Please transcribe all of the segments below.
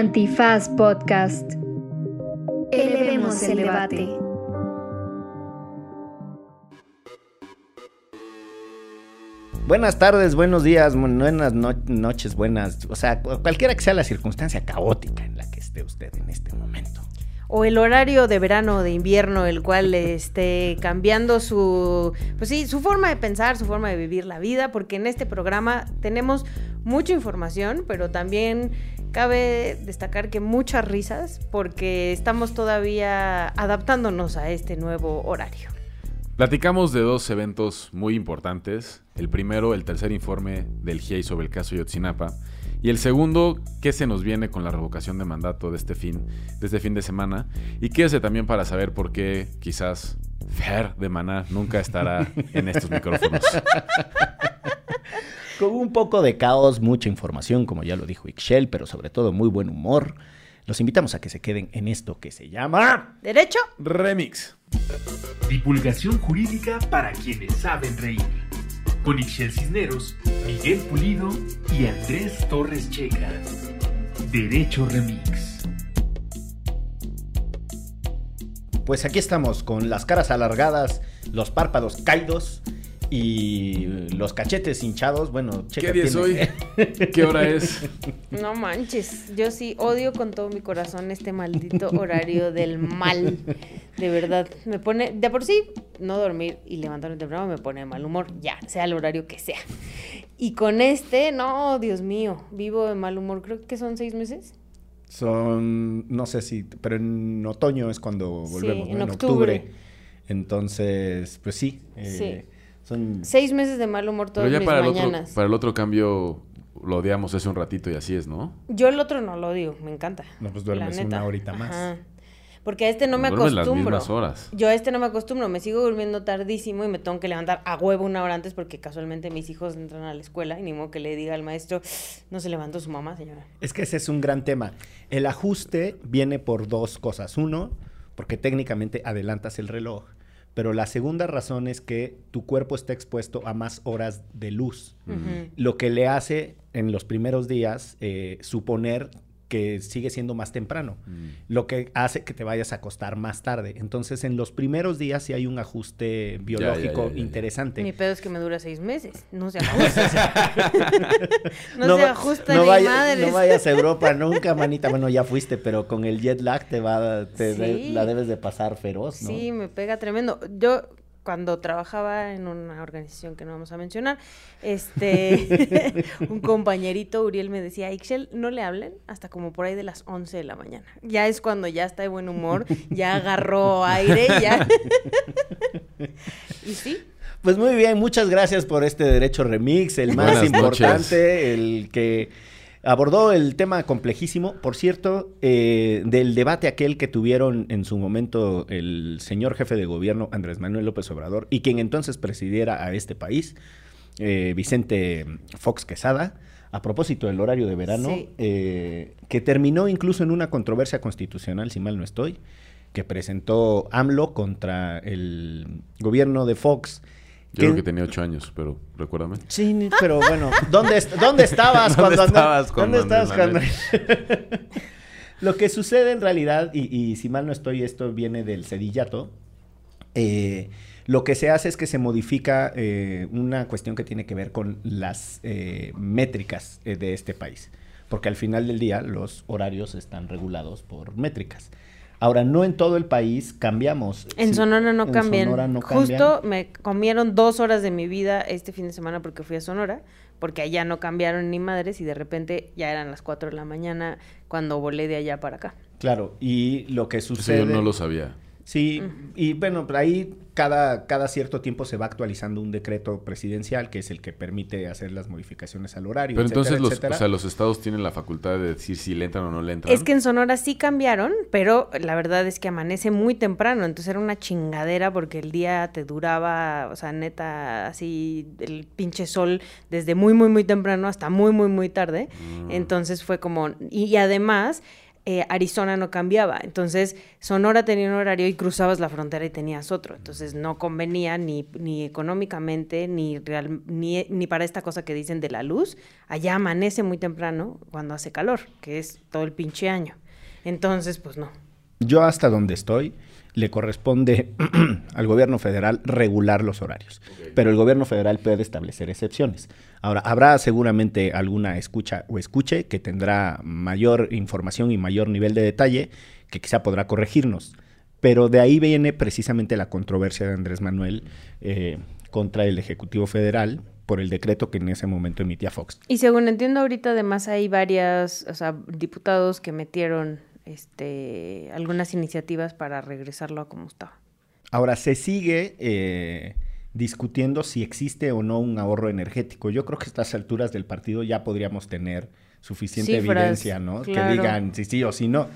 Antifaz Podcast. Elevemos el debate. Buenas tardes, buenos días, buenas noches, buenas. O sea, cualquiera que sea la circunstancia caótica en la que esté usted en este momento o el horario de verano o de invierno, el cual esté cambiando su, pues sí, su forma de pensar, su forma de vivir la vida, porque en este programa tenemos mucha información, pero también cabe destacar que muchas risas, porque estamos todavía adaptándonos a este nuevo horario. Platicamos de dos eventos muy importantes. El primero, el tercer informe del GIEI sobre el caso Yotzinapa y el segundo, ¿qué se nos viene con la revocación de mandato de este fin, de este fin de semana? Y quédese también para saber por qué quizás Fer de Maná nunca estará en estos micrófonos. Con un poco de caos, mucha información, como ya lo dijo Ixchel, pero sobre todo muy buen humor. Los invitamos a que se queden en esto que se llama Derecho Remix. Divulgación jurídica para quienes saben reír con Ixel Cisneros, Miguel Pulido y Andrés Torres Checa. Derecho Remix. Pues aquí estamos con las caras alargadas, los párpados caídos y los cachetes hinchados. Bueno, checa, ¿qué día es hoy? ¿Qué hora es? No manches, yo sí odio con todo mi corazón este maldito horario del mal. De verdad, me pone, de por sí, no dormir y levantarme temprano me pone de mal humor, ya, sea el horario que sea. Y con este, no, Dios mío, vivo de mal humor, creo que son seis meses. Son, no sé si, pero en otoño es cuando volvemos, en, octubre. Entonces, pues sí. Eh, son... Seis meses de mal humor todas Pero ya para El otro, para el otro cambio lo odiamos hace un ratito y así es, ¿no? Yo el otro no lo odio, me encanta. No, pues duermes una horita más. Porque a este no me acostumbro. Las horas. Yo a este no me acostumbro, me sigo durmiendo tardísimo y me tengo que levantar a huevo una hora antes porque casualmente mis hijos entran a la escuela y ni modo que le diga al maestro, no se levantó su mamá, señora. Es que ese es un gran tema. El ajuste viene por dos cosas. Uno, porque técnicamente adelantas el reloj. Pero la segunda razón es que tu cuerpo está expuesto a más horas de luz, lo que le hace en los primeros días eh, suponer que sigue siendo más temprano, mm. lo que hace que te vayas a acostar más tarde. Entonces, en los primeros días sí hay un ajuste biológico interesante. Mi pedo es que me dura seis meses, no se ajusta. no, se ajusta no ni madres. No vayas a Europa nunca, manita. Bueno, ya fuiste, pero con el jet lag te va, te la debes de pasar feroz, ¿no? Sí, me pega tremendo. Yo cuando trabajaba en una organización que no vamos a mencionar, este, un compañerito, Uriel, me decía, Ixchel, no le hablen hasta como por ahí de las 11 de la mañana. Ya es cuando ya está de buen humor, ya agarró aire, ya. y sí. Pues muy bien, muchas gracias por este derecho remix, el más importante, el que Abordó el tema complejísimo, por cierto, eh, del debate aquel que tuvieron en su momento el señor jefe de gobierno Andrés Manuel López Obrador y quien entonces presidiera a este país, eh, Vicente Fox Quesada, a propósito del horario de verano, eh, que terminó incluso en una controversia constitucional, si mal no estoy, que presentó AMLO contra el gobierno de Fox yo creo que tenía ocho años, pero recuérdame. Sí, pero bueno, ¿dónde, dónde estabas cuando... ¿Dónde estabas cuando... ¿Dónde estabas cuando... Lo que sucede en realidad, y, si mal no estoy, esto viene del cedillato, eh, lo que se hace es que se modifica eh, una cuestión que tiene que ver con las eh, métricas de este país, porque al final del día los horarios están regulados por métricas. Ahora, no en todo el país cambiamos. En Sonora no cambian. Justo me comieron dos horas de mi vida este fin de semana porque fui a Sonora, porque allá no cambiaron ni madres y de repente ya eran las 4 de la mañana cuando volé de allá para acá. Claro, y lo que sucede... yo no lo sabía. Sí, y bueno, ahí cada, cada cierto tiempo se va actualizando un decreto presidencial que es el que permite hacer las modificaciones al horario. Pero entonces los, o sea, los estados tienen la facultad de decir si le entran o no le entran. Es que en Sonora sí cambiaron, pero la verdad es que amanece muy temprano, entonces era una chingadera porque el día te duraba, o sea, neta, así el pinche sol desde muy, muy, muy temprano hasta muy, muy, muy tarde. Mm. Entonces fue como, y además eh, Arizona no cambiaba. Entonces, Sonora tenía un horario y cruzabas la frontera y tenías otro. Entonces, no convenía ni, ni económicamente, ni, real, ni, ni para esta cosa que dicen de la luz. Allá amanece muy temprano cuando hace calor, que es todo el pinche año. Entonces, pues no. Yo hasta donde estoy, le corresponde al gobierno federal regular los horarios, pero el gobierno federal puede establecer excepciones. Ahora, habrá seguramente alguna escucha o escuche que tendrá mayor información y mayor nivel de detalle que quizá podrá corregirnos, pero de ahí viene precisamente la controversia de Andrés Manuel eh, contra el Ejecutivo Federal por el decreto que en ese momento emitía Fox. Y según entiendo ahorita, además hay varias, o sea, diputados que metieron este, algunas iniciativas para regresarlo a como estaba. Ahora, se sigue eh, discutiendo si existe o no un ahorro energético. Yo creo que a estas alturas del partido ya podríamos tener suficiente evidencia, ¿no? Que digan si sí o si no.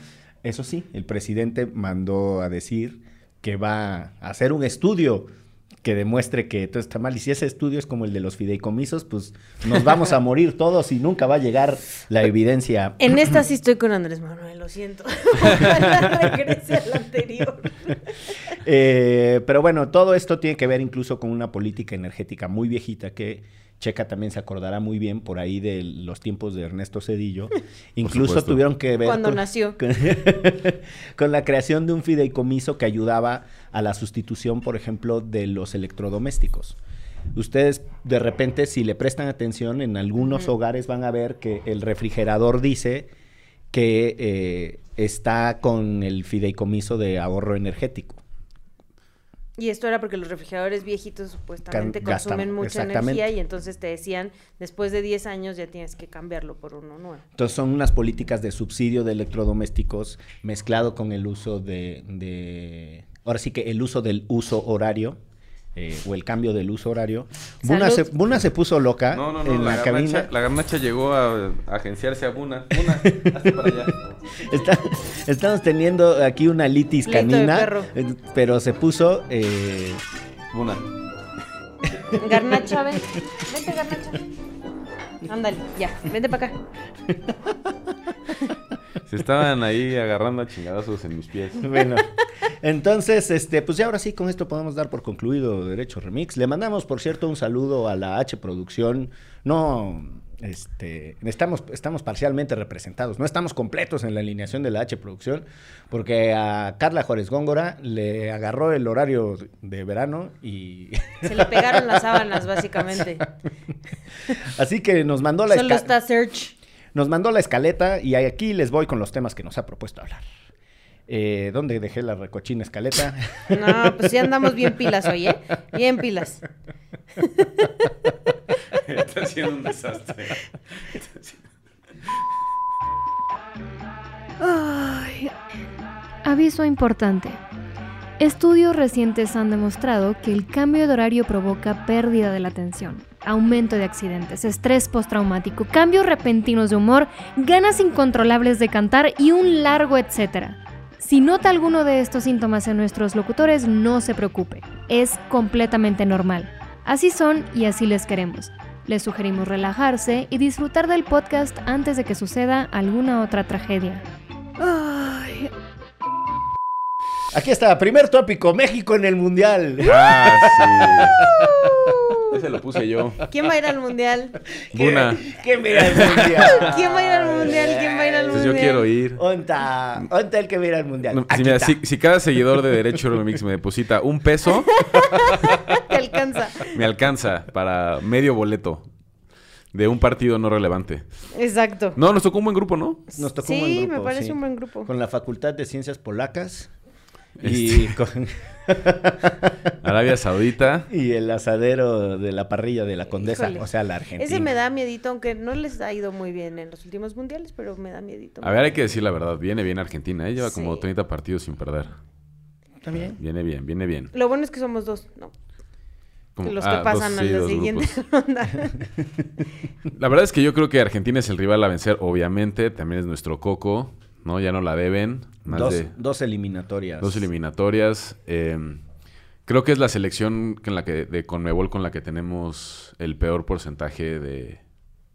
Eso sí, el presidente mandó a decir que va a hacer un estudio que demuestre que todo está mal. Y si ese estudio es como el de los fideicomisos, pues nos vamos a morir todos y nunca va a llegar la evidencia. En esta sí estoy con Andrés Manuel, lo siento. regrese al anterior. Eh, pero bueno, todo esto tiene que ver incluso con una política energética muy viejita que Checa también se acordará muy bien por ahí de los tiempos de Ernesto Cedillo. Incluso tuvieron que ver... Cuando nació. con, la creación de un fideicomiso que ayudaba a la sustitución, por ejemplo, de los electrodomésticos. Ustedes de repente, si le prestan atención, en algunos hogares van a ver que el refrigerador dice que eh, está con el fideicomiso de ahorro energético. Y esto era porque los refrigeradores viejitos supuestamente consumen mucha energía y entonces te decían, después de 10 años ya tienes que cambiarlo por uno nuevo. Entonces son unas políticas de subsidio de electrodomésticos mezclado con el uso de, de ahora sí que el uso del uso horario eh, o el cambio del uso horario. Buna se, puso loca en la, cabina. La garnacha llegó a, agenciarse a Buna. Buna, hazte para allá. estamos teniendo aquí una litis canina, eh, pero se puso... Eh... Buna. Garnacha, ven. Vente, garnacha. Ándale, ya, vente para acá. Se estaban ahí agarrando a chingadazos en mis pies. Bueno, entonces, este, pues ya ahora sí, con esto podemos dar por concluido Derecho Remix. Le mandamos, por cierto, un saludo a la H Producción. No, este, estamos, estamos parcialmente representados, no estamos completos en la alineación de la H Producción, porque a Carla Juárez Góngora le agarró el horario de verano y... Se le pegaron las sábanas, básicamente. Así que nos mandó la... Solo está Search. Nos mandó la escaleta y aquí les voy con los temas que nos ha propuesto hablar. Eh, ¿Dónde dejé la recochina escaleta? No, pues sí andamos bien pilas hoy, ¿eh? Bien pilas. Está haciendo un desastre. aviso importante. Estudios recientes han demostrado que el cambio de horario provoca pérdida de la atención, aumento de accidentes, estrés postraumático, cambios repentinos de humor, ganas incontrolables de cantar y un largo etcétera. Si nota alguno de estos síntomas en nuestros locutores, no se preocupe, es completamente normal. Así son y así les queremos. Les sugerimos relajarse y disfrutar del podcast antes de que suceda alguna otra tragedia. Ay, Aquí está, primer tópico, México en el Mundial. Ah, sí. Ese lo puse yo. ¿Quién va a ir al Mundial? Buna. ¿Quién va a ir al Mundial? ¿Quién va a ir al Mundial? ¿Quién va a ir al Mundial? Pues yo quiero ir. ¿Onta? ¿Onta el que va a ir al Mundial? si, mira, si, si, cada seguidor de Derecho Remix me deposita un peso... Te alcanza. Me alcanza para medio boleto de un partido no relevante. Exacto. No, nos tocó un buen grupo, ¿no? Nos tocó sí, un buen grupo. me parece un buen grupo. Con la Facultad de Ciencias Polacas. Y Este. con... Arabia Saudita. y el asadero de la parrilla de la Condesa, Híjole. o sea, la Argentina. Ese me da miedito, aunque no les ha ido muy bien en los últimos mundiales, pero me da miedito. A ver, hay que decir la verdad. Viene bien Argentina. ¿eh? Lleva como Sí. 30 partidos sin perder. También. Viene bien, viene bien. Lo bueno es que somos dos, ¿no? Como- los ah, que pasan dos- a la siguiente ronda. La verdad es que yo creo que Argentina es el rival a vencer, obviamente. También es nuestro coco, ¿no? Ya no la deben. Más Dos, de dos eliminatorias. dos eliminatorias. Eh, creo que es la selección con la que, de Conmebol con la que tenemos el peor porcentaje de,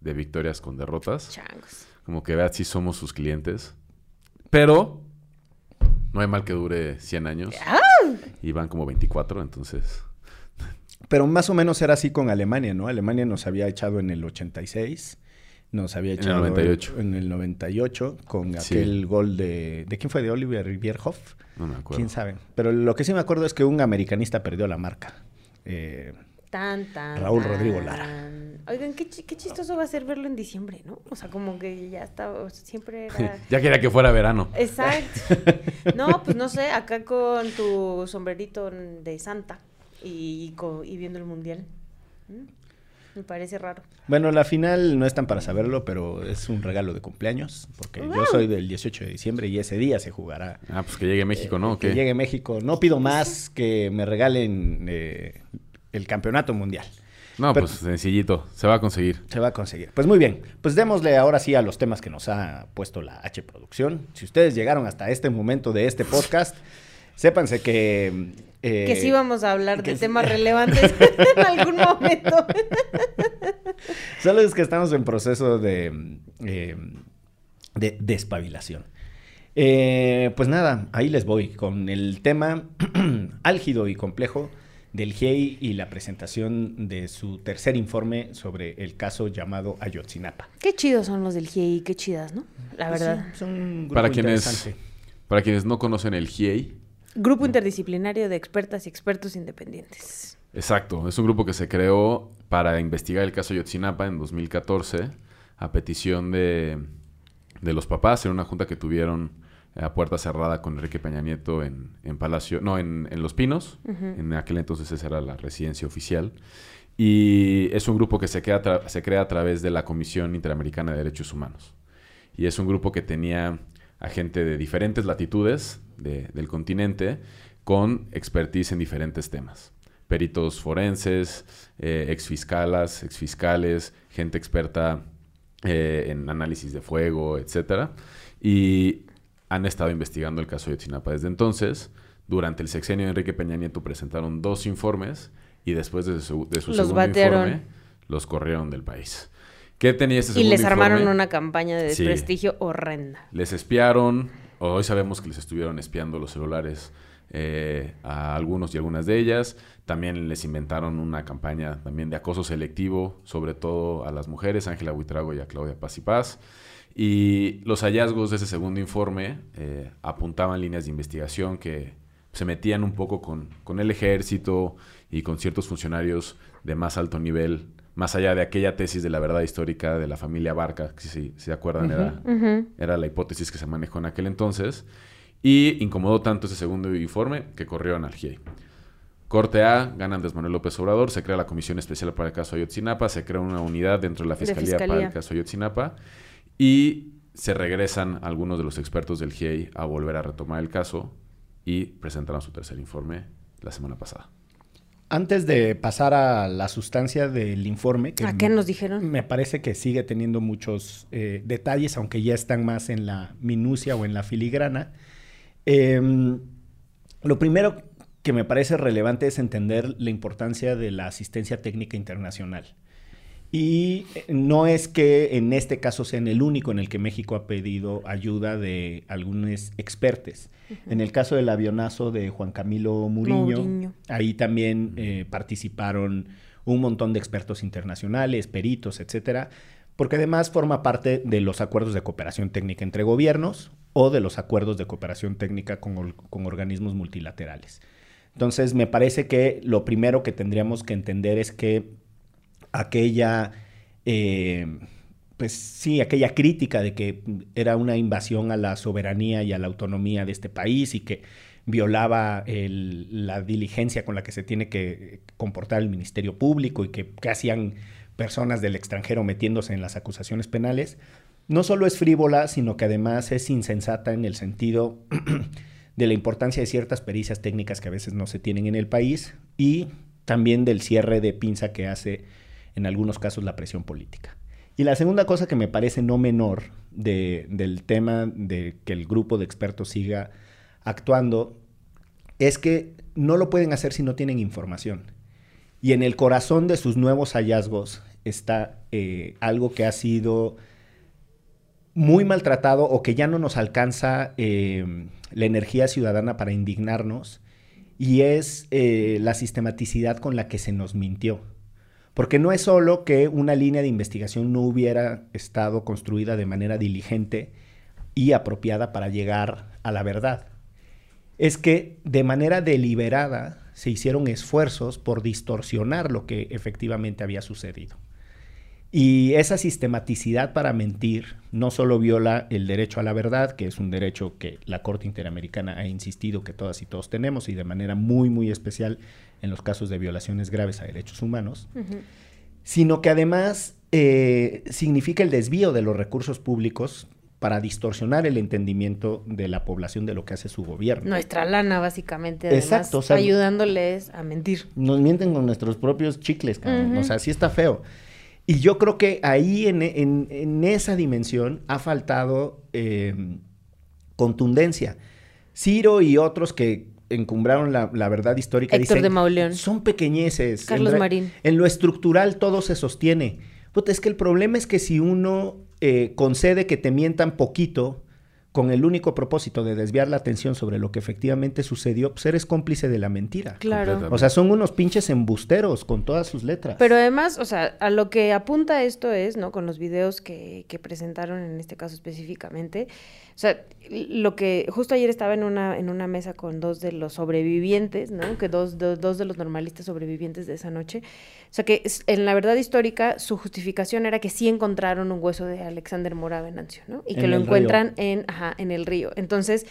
de victorias con derrotas. Changos. Como que vean si somos sus clientes. Pero no hay mal que dure 100 años. Y van como 24, entonces... Pero más o menos era así con Alemania, ¿no? Alemania nos había echado en el 86, nos había En el echado 98. en el 98 con Sí. aquel gol de... ¿De quién fue? ¿De Oliver Bierhoff? No me acuerdo. ¿Quién sabe? Pero lo que sí me acuerdo es que un americanista perdió la marca. Eh, Tan, tan. Raúl tan. Rodrigo Lara. Oigan, qué, qué chistoso va a ser verlo en diciembre, ¿no? O sea, como que ya estaba, o sea, siempre era... Ya quería que fuera verano. Exacto. No, pues no sé, acá con tu sombrerito de Santa y, co- y viendo el mundial. Mm, Me parece raro. Bueno, la final no están para saberlo, pero es un regalo de cumpleaños, porque yo soy del 18 de diciembre y ese día se jugará. Ah, pues que llegue México, ¿no? ¿O Que llegue México. No pido más que me regalen eh, el campeonato mundial. No, Pero- pues sencillito. Se va a conseguir. Se va a conseguir. Pues muy bien, pues démosle ahora sí a los temas que nos ha puesto la H Producción. Si ustedes llegaron hasta este momento de este podcast, sépanse que... eh, que sí vamos a hablar de sí. temas relevantes en algún momento. Solo es que estamos en proceso de, eh, de despabilación. Eh, pues nada, ahí les voy con el tema álgido y complejo del GIEI y la presentación de su tercer informe sobre el caso llamado Ayotzinapa. Qué chidos son los del GIEI, qué chidas, ¿no? La Pues verdad. sí, son un grupo Para quienes, para quienes no conocen el GIEI, Grupo interdisciplinario de expertas y expertos independientes. Exacto, es un grupo que se creó para investigar el caso Yotzinapa en 2014 a petición de, de los papás en una junta que tuvieron a puerta cerrada con Enrique Peña Nieto en, en Palacio, no, en, en Los Pinos. En aquel entonces esa era la residencia oficial. Y es un grupo que se, se crea a través de la Comisión Interamericana de Derechos Humanos. Y es un grupo que tenía a gente de diferentes latitudes de- del continente con expertise en diferentes temas. Peritos forenses, eh, exfiscalas, exfiscales, gente experta eh, en análisis de fuego, etc. Y han estado investigando el caso de Yotzinapa desde entonces. Durante el sexenio de Enrique Peña Nieto presentaron dos informes y después de su, de su Los segundo batearon. informe los corrieron del país. ¿Qué tenía este Y segundo les armaron informe? una campaña de Sí. desprestigio horrenda. Les espiaron, hoy sabemos que les estuvieron espiando los celulares eh, a algunos y algunas de ellas. También les inventaron una campaña también de acoso selectivo, sobre todo a las mujeres, Ángela Buitrago y a Claudia Paz y Paz. Y los hallazgos de ese segundo informe eh, apuntaban líneas de investigación que se metían un poco con, con el ejército y con ciertos funcionarios de más alto nivel, más allá de aquella tesis de la verdad histórica de la familia Barca, que si si se acuerdan era, era la hipótesis que se manejó en aquel entonces. Y incomodó tanto ese segundo informe que corrieron al GIEI. Corte A, gana Andrés Manuel López Obrador, se crea la Comisión Especial para el caso Ayotzinapa, se crea una unidad dentro de la De Fiscalía, para Fiscalía. el caso Ayotzinapa y se regresan algunos de los expertos del GIEI a volver a retomar el caso y presentaron su tercer informe la semana pasada. Antes de pasar a la sustancia del informe, que ¿A qué nos dijeron? me parece que sigue teniendo muchos eh, detalles, aunque ya están más en la minucia o en la filigrana. Em, lo primero que me parece relevante es entender la importancia de la asistencia técnica internacional. Y eh, no es que en este caso sea en el único en el que México ha pedido ayuda de algunos expertos. En el caso del avionazo de Juan Camilo Muriño, Mourinho. ahí también eh, participaron un montón de expertos internacionales, peritos, etcétera, porque además forma parte de los acuerdos de cooperación técnica entre gobiernos o de los acuerdos de cooperación técnica con organismos multilaterales. Entonces, me parece que lo primero que tendríamos que entender es que aquella, eh, pues sí, aquella crítica de que era una invasión a la soberanía y a la autonomía de este país y que violaba la diligencia con la que se tiene que comportar el Ministerio Público y que, que hacían personas del extranjero metiéndose en las acusaciones penales, no solo es frívola, sino que además es insensata en el sentido de la importancia de ciertas pericias técnicas que a veces no se tienen en el país y también del cierre de pinza que hace en algunos casos la presión política. Y la segunda cosa que me parece no menor de- del tema de que el grupo de expertos siga actuando es que no lo pueden hacer si no tienen información. Y en el corazón de sus nuevos hallazgos está eh, algo que ha sido muy maltratado o que ya no nos alcanza eh, la energía ciudadana para indignarnos y es eh, la sistematicidad con la que se nos mintió. Porque no es solo que una línea de investigación no hubiera estado construida de manera diligente y apropiada para llegar a la verdad. Es que de manera deliberada se hicieron esfuerzos por distorsionar lo que efectivamente había sucedido. Y esa sistematicidad para mentir no solo viola el derecho a la verdad, que es un derecho que la Corte Interamericana ha insistido que todas y todos tenemos, y de manera muy, muy especial en los casos de violaciones graves a derechos humanos, sino que además eh, significa el desvío de los recursos públicos para distorsionar el entendimiento de la población de lo que hace su gobierno. Nuestra lana, básicamente, además, Exacto, ayudándoles a mentir. Nos mienten con nuestros propios chicles, o sea, sí está feo. Y yo creo que ahí en, esa dimensión ha faltado eh, contundencia. Ciro y otros que encumbraron la, verdad histórica Héctor de Mauleón. son pequeñeces. Carlos Marín. En lo estructural todo se sostiene. es que el problema es que si uno eh, concede que te mientan poquito, con el único propósito de desviar la atención sobre lo que efectivamente sucedió, pues eres cómplice de la mentira. Claro. O sea, son unos pinches embusteros con todas sus letras. Pero además, o sea, a lo que apunta esto es, ¿no? Con los videos que, que presentaron en este caso específicamente, sea, lo que justo ayer estaba en una, en una mesa con dos de los sobrevivientes, ¿no? Que dos, dos de los normalistas sobrevivientes de esa noche. O sea, que en la verdad histórica su justificación era que sí encontraron un hueso de Alexander Mora Venancio, ¿no? Y que lo encuentran en, ajá, en el río. Entonces,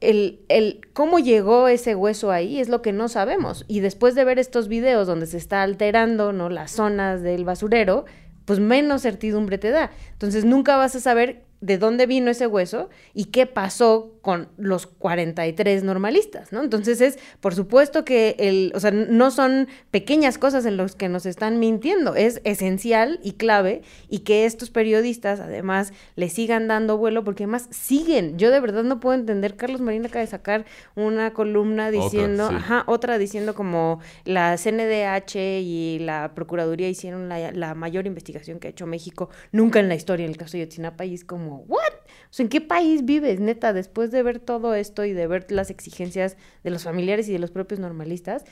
el, el, cómo llegó ese hueso ahí es lo que no sabemos. Y después de ver estos videos donde se está alterando, ¿no? Las zonas del basurero, pues menos certidumbre te da. Entonces, nunca vas a saber de dónde vino ese hueso y qué pasó con los 43 normalistas, ¿no? Entonces es, por supuesto que el, o sea, no son pequeñas cosas en las que nos están mintiendo, es esencial y clave y que estos periodistas además le sigan dando vuelo porque además siguen. Yo de verdad no puedo entender, Carlos Marín acaba de sacar una columna diciendo, otra, ajá, otra diciendo como la CNDH y la Procuraduría hicieron la, la, mayor investigación que ha hecho México nunca en la historia en el caso de Yotzinapa y es como, ¿what? O sea, ¿en qué país vives, neta, después de ver todo esto y de ver las exigencias de los familiares y de los propios normalistas.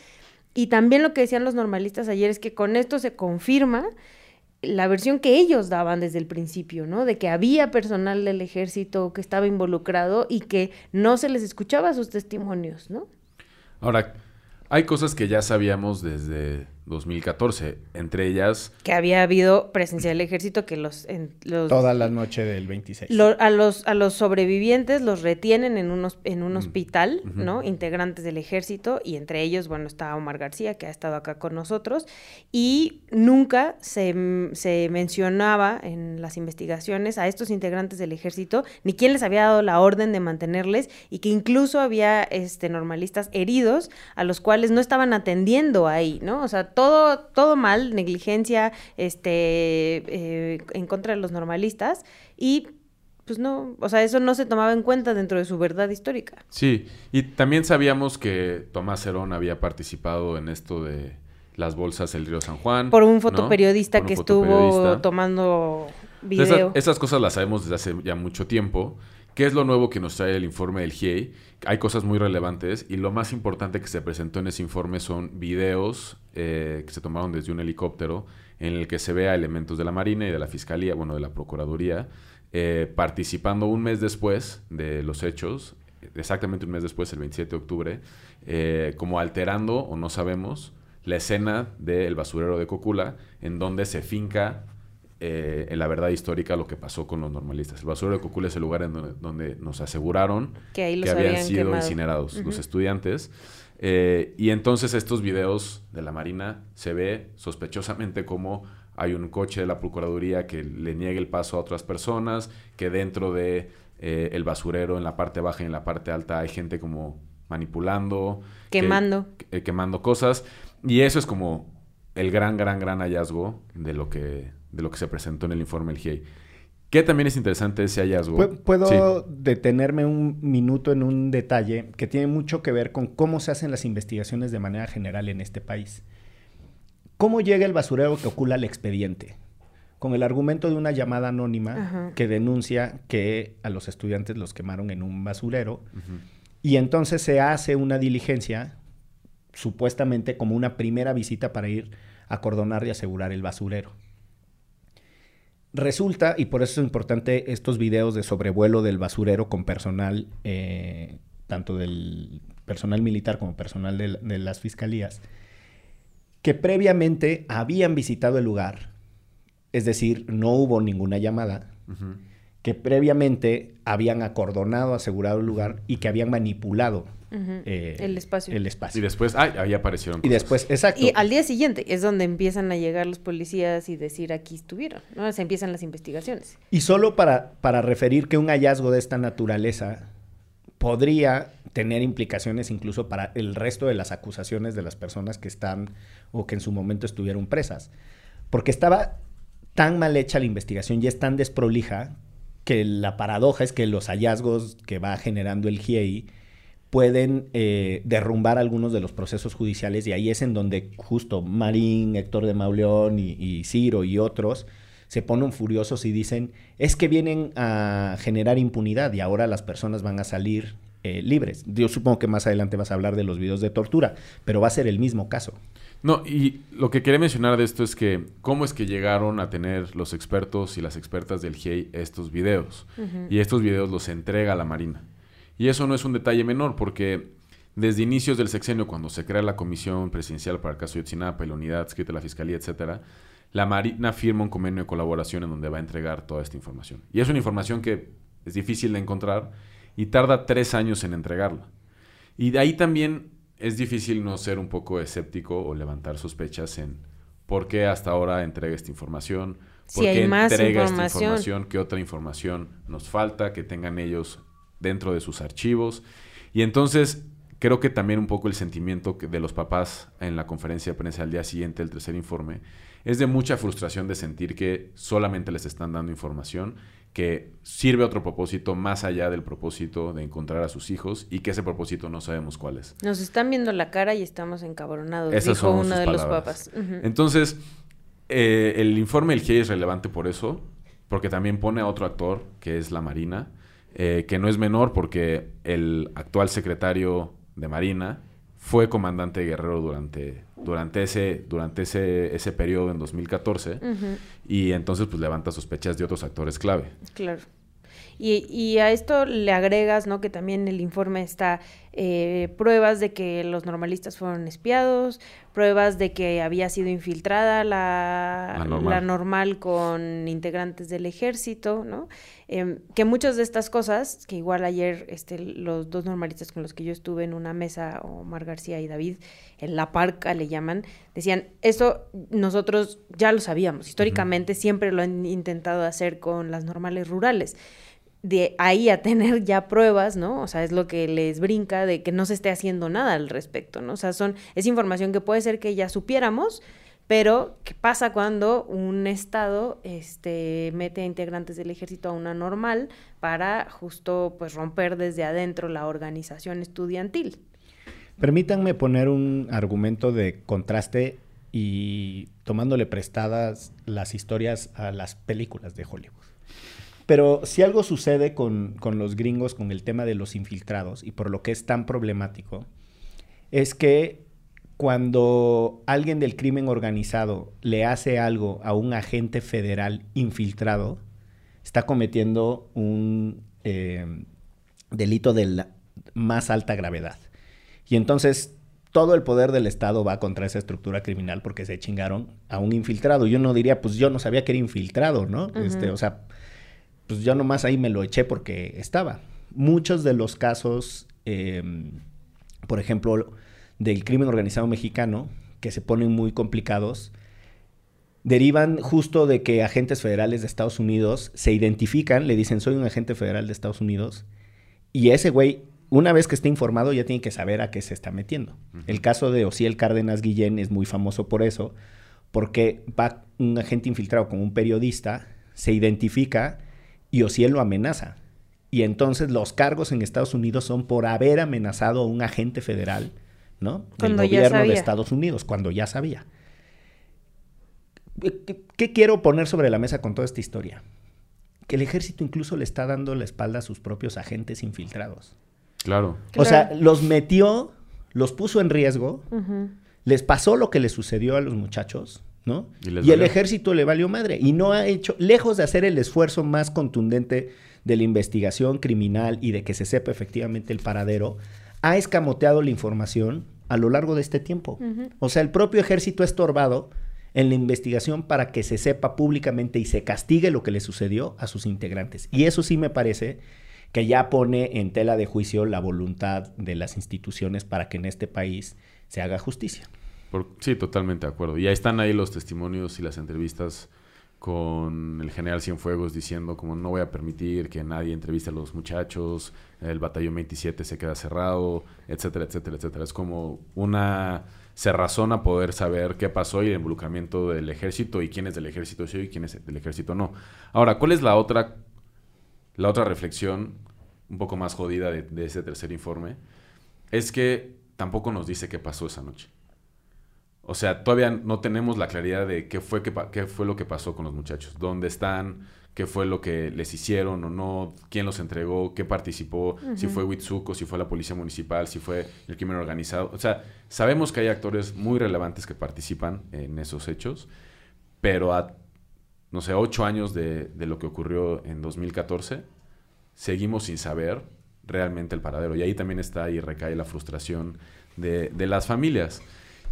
Y también lo que decían los normalistas ayer es que con esto se confirma la versión que ellos daban desde el principio, ¿no? De que había personal del ejército que estaba involucrado y que no se les escuchaba sus testimonios, ¿no? Ahora, hay cosas que ya sabíamos desde 2014, entre ellas... Que había habido presencia del ejército que los... Toda la noche del 26. a, los, a los sobrevivientes los retienen en un, en un mm. hospital, ¿no? Integrantes del ejército y entre ellos, bueno, está Omar García, que ha estado acá con nosotros, y nunca se, se mencionaba en las investigaciones a estos integrantes del ejército, ni quién les había dado la orden de mantenerles y que incluso había este, normalistas heridos a los cuales no estaban atendiendo ahí, ¿no? O sea, todo, todo mal, negligencia, este, eh, en contra de los normalistas y pues no, o sea, eso no se tomaba en cuenta dentro de su verdad histórica. Sí, y también sabíamos que Tomás Herón había participado en esto de las bolsas del río San Juan. Por un fotoperiodista que estuvo tomando video. esas cosas las sabemos desde hace ya mucho tiempo. ¿Qué es lo nuevo que nos trae el informe del GIEI? Hay cosas muy relevantes y lo más importante que se presentó en ese informe son videos eh, que se tomaron desde un helicóptero en el que se ve a elementos de la Marina y de la Fiscalía, bueno, de la Procuraduría, eh, participando un mes después de los hechos, exactamente un mes después, el 27 de octubre, eh, como alterando, o no sabemos, la escena del basurero de Cocula, en donde se finca eh, en la verdad histórica lo que pasó con los normalistas. El basurero de Cocula es el lugar en donde, nos aseguraron que, habían, sido incinerados los estudiantes. Eh, y entonces estos videos de la Marina se ve sospechosamente como hay un coche de la Procuraduría que le niegue el paso a otras personas, que dentro de eh, el basurero en la parte baja y en la parte alta hay gente como manipulando, quemando, quemando cosas. Y eso es como el gran, gran, gran hallazgo de lo que de lo que se presentó en el informe del GIEI. ¿Qué también es interesante ese hallazgo? ¿Puedo detenerme un minuto en un detalle que tiene mucho que ver con cómo se hacen las investigaciones de manera general en este país? ¿Cómo llega el basurero que ocula el expediente? con el argumento de una llamada anónima que denuncia que a los estudiantes los quemaron en un basurero. Y entonces se hace una diligencia, supuestamente como una primera visita para ir a cordonar y asegurar el basurero. Resulta, y por eso es importante estos videos de sobrevuelo del basurero con personal, eh, tanto del personal militar como personal de, las fiscalías, que previamente habían visitado el lugar, es decir, no hubo ninguna llamada, que previamente habían acordonado, asegurado el lugar y que habían manipulado eh, el espacio. El espacio. Y después, ay, ahí aparecieron. Y después, exacto. Y al día siguiente es donde empiezan a llegar los policías y decir aquí estuvieron, ¿no? Se empiezan las investigaciones. Y solo para, para referir que un hallazgo de esta naturaleza podría tener implicaciones incluso para el resto de las acusaciones de las personas que están o que en su momento estuvieron presas. Porque estaba tan mal hecha la investigación y es tan desprolija que la paradoja es que los hallazgos que va generando el GIEI pueden eh, derrumbar algunos de los procesos judiciales y ahí es en donde justo Marín, Héctor de Mauleón y, Ciro y otros se ponen furiosos y dicen, es que vienen a generar impunidad y ahora las personas van a salir eh, libres. Yo supongo que más adelante vas a hablar de los videos de tortura, pero va a ser el mismo caso. No, y lo que quería mencionar de esto es que cómo es que llegaron a tener los expertos y las expertas del GIEI estos videos. Y estos videos los entrega la Marina. Y eso no es un detalle menor porque desde inicios del sexenio, cuando se crea la comisión presidencial para el caso de Yotzinapa y la unidad escrita de la Fiscalía, etcétera, la Marina firma un convenio de colaboración en donde va a entregar toda esta información. Y es una información que es difícil de encontrar y tarda tres años en entregarla. Y de ahí también es difícil no ser un poco escéptico o levantar sospechas en por qué hasta ahora entrega esta información, por qué entrega esta información, qué otra información nos falta, que tengan ellos dentro de sus archivos. Y entonces creo que también un poco el sentimiento de los papás en la conferencia de prensa al día siguiente del tercer informe es de mucha frustración de sentir que solamente les están dando información que sirve a otro propósito más allá del propósito de encontrar a sus hijos y que ese propósito no sabemos cuál es. Nos están viendo la cara y estamos encabronados, dijo uno de los papás. Entonces, eh, el informe del GIEI es relevante por eso, porque también pone a otro actor, que es la Marina, eh, que no es menor porque el actual secretario de Marina fue comandante de Guerrero durante, durante, ese, durante ese, ese periodo en 2014 y entonces pues levanta sospechas de otros actores clave. Claro. Y, y, a esto le agregas, ¿no? Que también el informe está eh, pruebas de que los normalistas fueron espiados, pruebas de que había sido infiltrada la, normal. con integrantes del ejército, ¿no? Em, que muchas de estas cosas, que igual ayer este, los dos normalistas con los que yo estuve en una mesa, Omar García y David, en La Parca le llaman, decían, eso nosotros ya lo sabíamos, históricamente siempre lo han intentado hacer con las normales rurales de ahí a tener ya pruebas, ¿no? O sea, es lo que les brinca de que no se esté haciendo nada al respecto, ¿no? O sea, son, es información que puede ser que ya supiéramos, pero ¿qué pasa cuando un Estado este, mete a integrantes del ejército a una normal para justo pues romper desde adentro la organización estudiantil? Permítanme poner un argumento de contraste y tomándole prestadas las historias a las películas de Hollywood. Pero si algo sucede con, los gringos con el tema de los infiltrados y por lo que es tan problemático, es que cuando alguien del crimen organizado le hace algo a un agente federal infiltrado, está cometiendo un eh, delito de la más alta gravedad. Y entonces todo el poder del Estado va contra esa estructura criminal porque se chingaron a un infiltrado. Yo no diría, pues yo no sabía que era infiltrado, ¿no? este, o sea, pues yo nomás ahí me lo eché porque estaba. Muchos de los casos, em, por ejemplo, del crimen organizado mexicano, que se ponen muy complicados, derivan justo de que agentes federales de Estados Unidos se identifican, le dicen soy un agente federal de Estados Unidos, y ese güey, una vez que esté informado, ya tiene que saber a qué se está metiendo. El caso de Osiel Cárdenas Guillén es muy famoso por eso, porque va un agente infiltrado con un periodista, se identifica, y Ociel lo amenaza. Y entonces los cargos en Estados Unidos son por haber amenazado a un agente federal, ¿no? Del gobierno de Estados Unidos, cuando ya sabía. ¿qué quiero poner sobre la mesa con toda esta historia? Que el ejército incluso le está dando la espalda a sus propios agentes infiltrados. Claro. O sea, los metió, los puso en riesgo, les pasó lo que le sucedió a los muchachos, ¿no? Y, el ejército le valió madre. Y no ha hecho, lejos de hacer el esfuerzo más contundente de la investigación criminal y de que se sepa efectivamente el paradero, ha escamoteado la información a lo largo de este tiempo. O sea, el propio ejército ha estorbado en la investigación para que se sepa públicamente y se castigue lo que le sucedió a sus integrantes. Y eso sí me parece que ya pone en tela de juicio la voluntad de las instituciones para que en este país se haga justicia. Sí, totalmente de acuerdo. Y ahí están ahí los testimonios y las entrevistas con el general Cienfuegos diciendo como no voy a permitir que nadie entreviste a los muchachos, el batallón 27 se queda cerrado, etcétera, etcétera, etcétera. Es como una cerrazón a poder saber qué pasó y el involucramiento del ejército y quién es del ejército sí y quién es del ejército no. Ahora, ¿cuál es la otra la otra reflexión, un poco más jodida de, ese tercer informe, es que tampoco nos dice qué pasó esa noche. O sea, todavía no tenemos la claridad de qué fue, qué, fue lo que pasó con los muchachos, dónde están, qué fue lo que les hicieron o no, quién los entregó, qué participó, si fue Witsuko, si fue la policía municipal, si fue el crimen organizado. O sea, sabemos que hay actores muy relevantes que participan en esos hechos, pero a no sé, ocho años de, lo que ocurrió en 2014, seguimos sin saber realmente el paradero. Y ahí también está y recae la frustración de, las familias.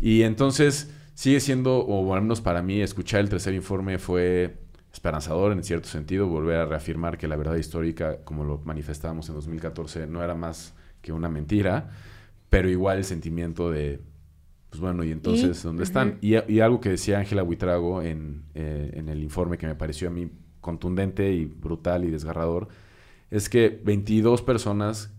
Y entonces sigue siendo, o al menos para mí, escuchar el tercer informe fue esperanzador en cierto sentido, volver a reafirmar que la verdad histórica, como lo manifestábamos en 2014, no era más que una mentira, pero igual el sentimiento de pues bueno, y entonces, ¿dónde están? y, algo que decía Ángela Buitrago en, eh, en, el informe que me pareció a mí contundente y brutal y desgarrador, es que 22 personas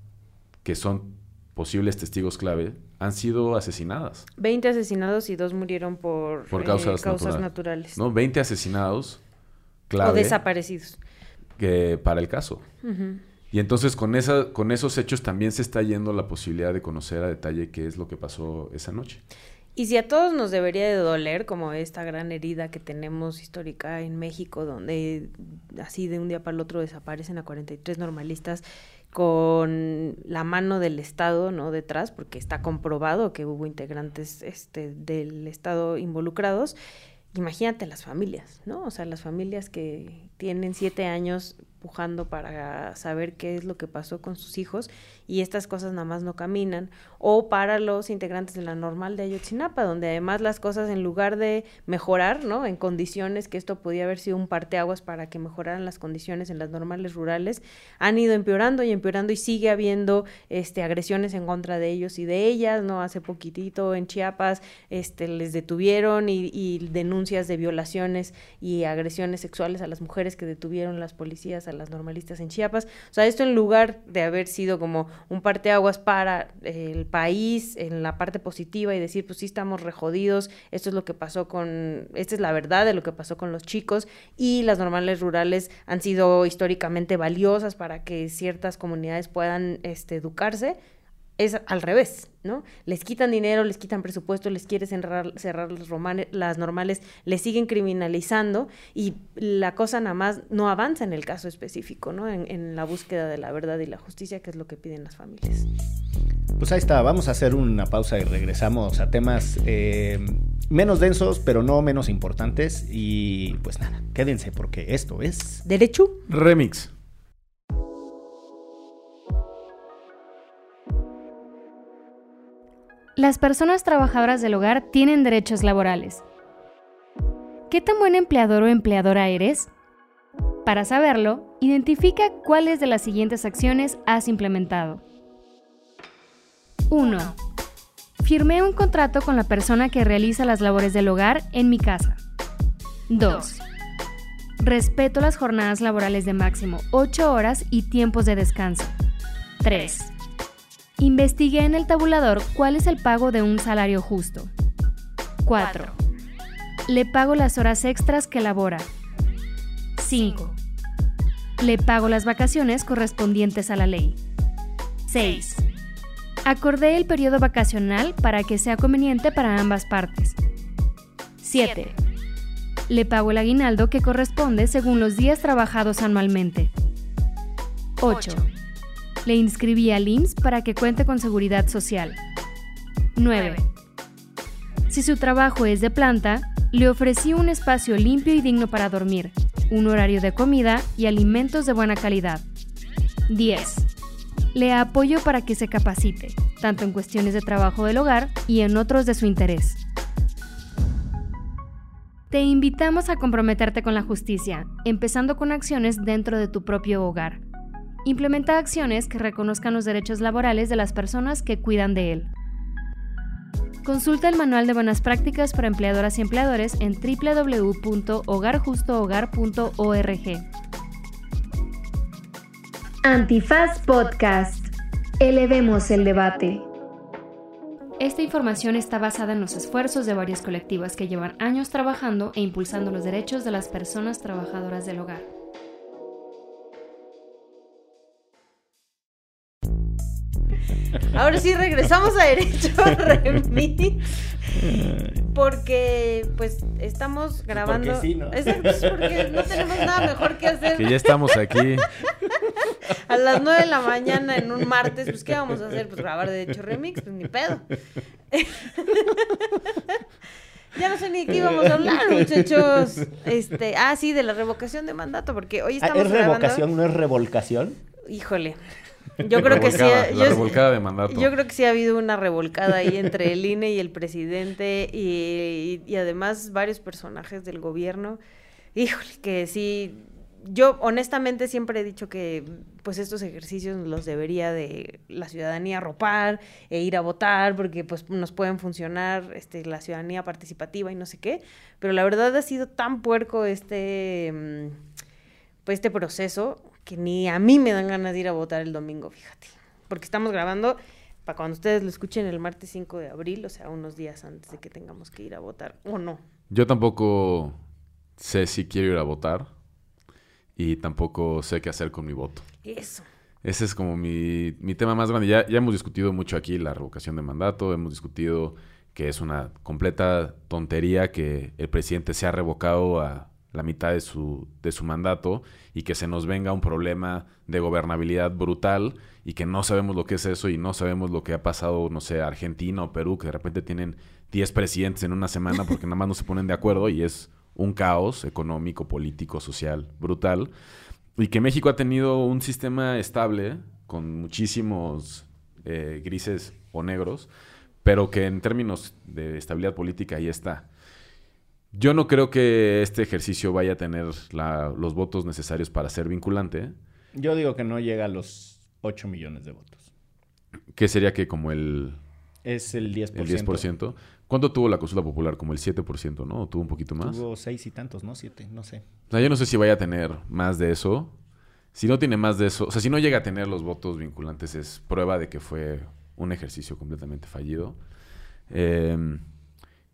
que son posibles testigos clave han sido asesinadas. 20 asesinados y dos murieron por, por causas, eh, naturales. ¿no? 20 asesinados clave. O desaparecidos. Que para el caso. Y entonces con, esa, con esos hechos también se está yendo la posibilidad de conocer a detalle qué es lo que pasó esa noche. Y si a todos nos debería de doler, como esta gran herida que tenemos histórica en México, donde así de un día para el otro desaparecen a 43 normalistas con la mano del Estado no detrás, porque está comprobado que hubo integrantes este, del Estado involucrados, imagínate las familias, ¿no? O sea, las familias que tienen siete años pujando para saber qué es lo que pasó con sus hijos y estas cosas nada más no caminan, o para los integrantes de la normal de Ayotzinapa, donde además las cosas en lugar de mejorar, ¿no? En condiciones que esto podía haber sido un parteaguas para que mejoraran las condiciones en las normales rurales, han ido empeorando y empeorando y sigue habiendo este agresiones en contra de ellos y de ellas, ¿no? Hace poquitito en Chiapas este les detuvieron y, y denuncias de violaciones y agresiones sexuales a las mujeres que detuvieron las policías a las normalistas en Chiapas. O sea, esto en lugar de haber sido como un parteaguas para el país en la parte positiva y decir, pues sí estamos rejodidos, esto es lo que pasó con, esta es la verdad de lo que pasó con los chicos y las normales rurales han sido históricamente valiosas para que ciertas comunidades puedan este, educarse es al revés, ¿no? Les quitan dinero, les quitan presupuesto, les quieren cerrar, cerrar las, las normales, les siguen criminalizando y la cosa nada más no avanza en el caso específico, ¿no? En, la búsqueda de la verdad y la justicia, que es lo que piden las familias. Pues ahí está, vamos a hacer una pausa y regresamos a temas eh, menos densos, pero no menos importantes. Y pues nada, quédense porque esto es... Derecho. Remix. Las personas trabajadoras del hogar tienen derechos laborales. ¿Qué tan buen empleador o empleadora eres? Para saberlo, identifica cuáles de las siguientes acciones has implementado. 1. Firmé un contrato con la persona que realiza las labores del hogar en mi casa. 2. Respeto las jornadas laborales de máximo 8 horas y tiempos de descanso. 3. Investigué en el tabulador cuál es el pago de un salario justo. 4. Le pago las horas extras que labora. 5. Le pago las vacaciones correspondientes a la ley. 6. Acordé el periodo vacacional para que sea conveniente para ambas partes. 7. Le pago el aguinaldo que corresponde según los días trabajados anualmente. 8. Le inscribí al IMSS para que cuente con seguridad social. 9. Si su trabajo es de planta, le ofrecí un espacio limpio y digno para dormir, un horario de comida y alimentos de buena calidad. 10. Le apoyo para que se capacite, tanto en cuestiones de trabajo del hogar y en otros de su interés. Te invitamos a comprometerte con la justicia, empezando con acciones dentro de tu propio hogar. Implementa acciones que reconozcan los derechos laborales de las personas que cuidan de él. Consulta el manual de buenas prácticas para empleadoras y empleadores en www.hogarjustohogar.org. Antifaz Podcast. Elevemos el debate. Esta información está basada en los esfuerzos de varias colectivas que llevan años trabajando e impulsando los derechos de las personas trabajadoras del hogar. Ahora sí regresamos a Derecho Remix. Porque pues estamos grabando. Porque sí, ¿no? Porque no tenemos nada mejor que hacer. Que ya estamos aquí. A las 9 de la mañana en un martes, pues ¿qué vamos a hacer? Pues grabar Derecho Remix, pues ni pedo. Ya no sé ni de qué íbamos a hablar, muchachos. Este, ah, sí, de la revocación de mandato, porque hoy Ah, estamos ¿Es grabando- revocación, no es revolcación? Híjole. Yo creo que sí. Revolcada, la yo- revolcada de mandato. Yo creo que sí ha habido una revolcada ahí entre el INE y el presidente y, y- y además varios personajes del gobierno. Híjole, que sí. Yo honestamente siempre he dicho que pues estos ejercicios los debería de la ciudadanía arropar e ir a votar porque pues nos pueden funcionar este la ciudadanía participativa y no sé qué, pero la verdad ha sido tan puerco este mm, pues este proceso que ni a mí me dan ganas de ir a votar el domingo, fíjate. Porque estamos grabando para cuando ustedes lo escuchen el martes 5 de abril, o sea, unos días antes de que tengamos que ir a votar, o no. Yo tampoco sé si quiero ir a votar y tampoco sé qué hacer con mi voto. Eso. Ese es como mi, mi tema más grande. Ya, ya hemos discutido mucho aquí la revocación de mandato, hemos discutido que es una completa tontería que el presidente sea revocado a la mitad de su, de su mandato y que se nos venga un problema de gobernabilidad brutal y que no sabemos lo que es eso y no sabemos lo que ha pasado, no sé, Argentina o Perú, que de repente tienen 10 presidentes en una semana porque nada más no se ponen de acuerdo y es un caos económico, político, social brutal. Y que México ha tenido un sistema estable con muchísimos eh, grises o negros, pero que en términos de estabilidad política ahí está. Yo no creo que este ejercicio vaya a tener la- los votos necesarios para ser vinculante, Yo digo que no llega a los 8 millones de votos. que sería que como el, Es el 10%. el 10%. ¿Cuánto tuvo la consulta popular? Como el 7%, ¿no? ¿O tuvo un poquito más? Tuvo seis y tantos, ¿no? Siete, no sé. O sea, yo no sé si vaya a tener más de eso. Si no tiene más de eso, o sea, si no llega a tener los votos vinculantes, es prueba de que fue un ejercicio completamente fallido. Eh,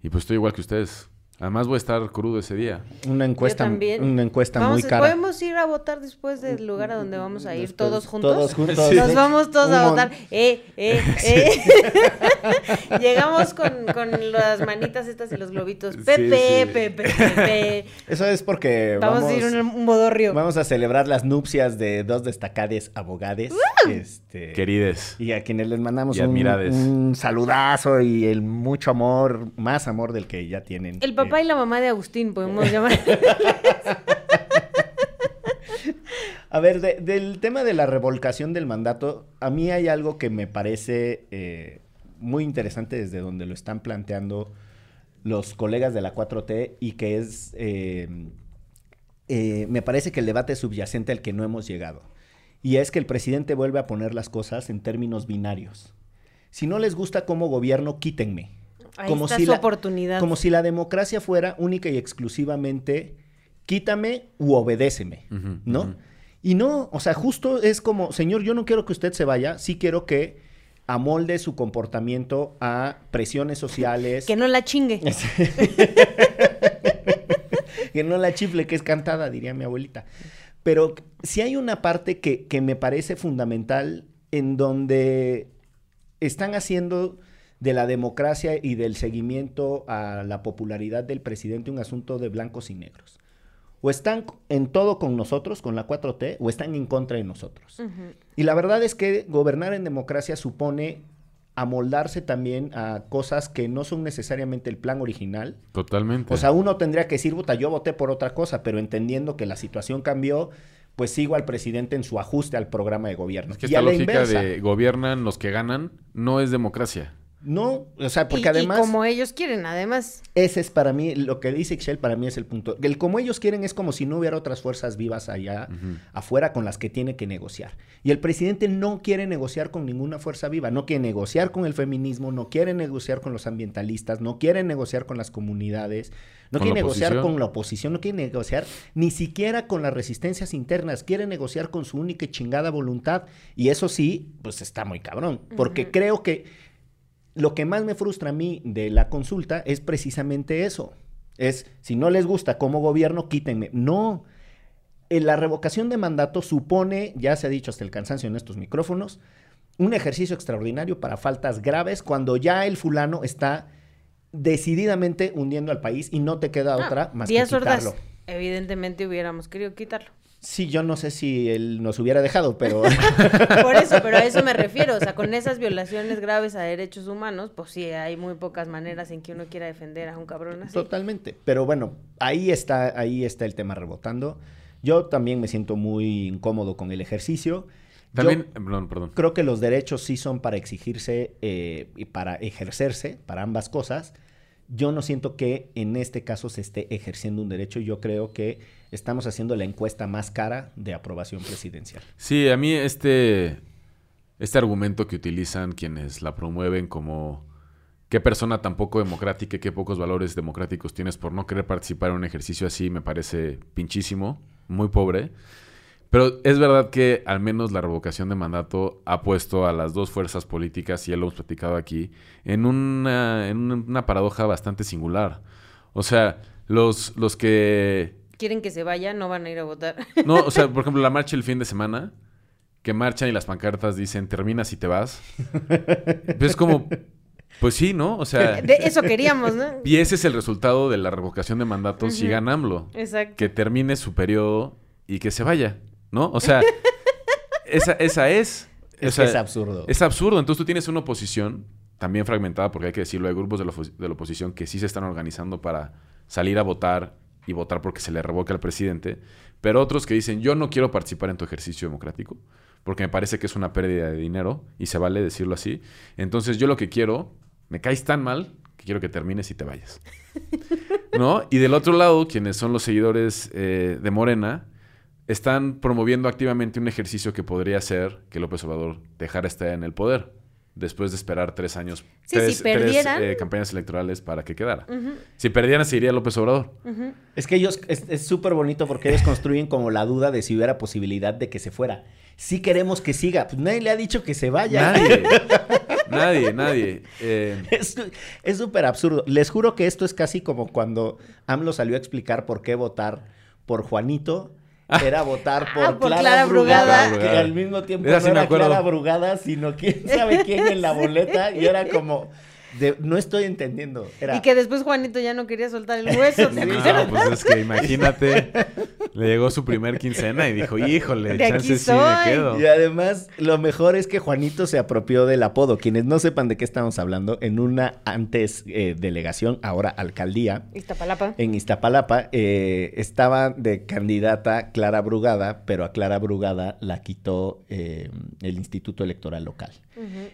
y pues estoy igual que ustedes. Además voy a estar crudo ese día. Una encuesta, Yo también. una encuesta Vamos, muy cara. Podemos ir a votar después del lugar a donde vamos a ir Después, todos juntos. Todos juntos. Nos vamos todos a votar. Eh, eh, eh. Llegamos con, con las manitas estas y los globitos. Pepe, sí. Pepe, Pepe. Eso es porque Vamos, vamos, a ir a un, un bodorrio. vamos a celebrar las nupcias de dos destacades abogades. Este, Querides. y a quienes les mandamos un, un saludazo y el mucho amor, más amor del que ya tienen. El papá Eh, y la mamá de Agustín, podemos llamar. A ver, de- del tema de la revolcación del mandato, a mí hay algo que me parece eh, muy interesante desde donde lo están planteando los colegas de la 4T y que es, eh, eh, me parece que el debate subyacente al que no hemos llegado. Y es que el presidente vuelve a poner las cosas en términos binarios. Si no les gusta como gobierno, quítenme. Ahí está su la, oportunidad. Como si la democracia fuera única y exclusivamente quítame u obedéceme, ¿no? Y no, o sea, justo es como, señor, yo no quiero que usted se vaya, sí quiero que amolde su comportamiento a presiones sociales. Que no la chingue. que no la chifle, que es cantada, diría mi abuelita. Pero sí hay una parte que, que me parece fundamental en donde están haciendo de la democracia y del seguimiento a la popularidad del presidente un asunto de blancos y negros. O están en todo con nosotros, con la 4T, o están en contra de nosotros. Y la verdad es que gobernar en democracia supone amoldarse también a cosas que no son necesariamente el plan original. Totalmente. O sea, uno tendría que decir, puta, yo voté por otra cosa, pero entendiendo que la situación cambió, pues sigo al presidente en su ajuste al programa de gobierno. Es que y esta a la lógica inversa, de gobiernan los que ganan no es democracia. No, o sea, porque y, y además... como ellos quieren, además. Ese es para mí, lo que dice Excel para mí es el punto. El como ellos quieren es como si no hubiera otras fuerzas vivas allá afuera con las que tiene que negociar. Y el presidente no quiere negociar con ninguna fuerza viva, no quiere negociar con el feminismo, no quiere negociar con los ambientalistas, no quiere negociar con las comunidades, no quiere negociar oposición. con la oposición, no quiere negociar ni siquiera con las resistencias internas, quiere negociar con su única y chingada voluntad. Y eso sí, pues está muy cabrón, porque creo que lo que más me frustra a mí de la consulta es precisamente eso. Es, si no les gusta como gobierno, quítenme. No. La revocación de mandato supone, ya se ha dicho hasta el cansancio en estos micrófonos, un ejercicio extraordinario para faltas graves cuando ya el fulano está decididamente hundiendo al país y no te queda Ah, otra más que quitarlo. Evidentemente hubiéramos querido quitarlo. Sí, yo no sé si él nos hubiera dejado, pero Por eso, pero a eso me refiero. O sea, con esas violaciones graves a derechos humanos, pues sí, hay muy pocas maneras en que uno quiera defender a un cabrón así. Totalmente. Pero bueno, ahí está, ahí está el tema rebotando. Yo también me siento muy incómodo con el ejercicio. También, perdón, perdón. creo que los derechos sí son para exigirse eh, y para ejercerse, para ambas cosas. Yo no siento que en este caso se esté ejerciendo un derecho. Yo creo que estamos haciendo la encuesta más cara de aprobación presidencial. Sí, a mí este, este argumento que utilizan quienes la promueven como qué persona tan poco democrática y qué pocos valores democráticos tienes por no querer participar en un ejercicio así me parece pinchísimo, muy pobre. Pero es verdad que al menos la revocación de mandato ha puesto a las dos fuerzas políticas, y ya lo hemos platicado aquí, en una, en una paradoja bastante singular. O sea, los, los que Quieren que se vaya, no van a ir a votar. no, o sea, por ejemplo, la marcha el fin de semana, que marchan y las pancartas dicen terminas y te vas. Pues es como, pues sí, ¿no? O sea, De eso queríamos, ¿no? y ese es el resultado de la revocación de mandatos si gana AMLO. Exacto. Que termine su periodo y que se vaya, ¿no? O sea, esa, esa es. o Es, sea, es absurdo. es absurdo. Entonces tú tienes una oposición también fragmentada, porque hay que decirlo, hay grupos de la, de la oposición que sí se están organizando para salir a votar y votar porque se le revoca al presidente, pero otros que dicen, yo no quiero participar en tu ejercicio democrático, porque me parece que es una pérdida de dinero, y se vale decirlo así. Entonces yo lo que quiero, me caes tan mal, que quiero que termines y te vayas. ¿No? Y del otro lado, quienes son los seguidores eh, de Morena, están promoviendo activamente un ejercicio que podría ser que López Obrador dejara estar en el poder después de esperar tres años, Sí, tres, si perdieran- tres, eh, campañas electorales para que quedara. Si perdieran, se iría López Obrador. Es que ellos, es súper bonito porque ellos construyen como la duda de si hubiera posibilidad de que se fuera. Sí queremos que siga. Pues nadie le ha dicho que se vaya. Nadie, nadie, nadie. Eh, Es es súper absurdo. Les juro que esto es casi como cuando AMLO salió a explicar por qué votar por Juanito. Era votar por, Ah, por Clara, Clara Brugada, Brugada. que al mismo tiempo Esa no sí era. Clara Brugada, sino quién sabe quién en la boleta. Y era como, de- no estoy entendiendo. Era, Y que después Juanito ya no quería soltar el hueso. ¿te no, acuerdas? pues es que imagínate, le llegó su primer quincena y dijo, híjole, De aquí chance sí me quedo. Y además, lo mejor es que Juanito se apropió del apodo. Quienes no sepan de qué estamos hablando, en una antes eh, delegación, ahora alcaldía, Iztapalapa. en Iztapalapa, eh, estaba de candidata Clara Brugada, pero a Clara Brugada la quitó eh, el Instituto Electoral Local.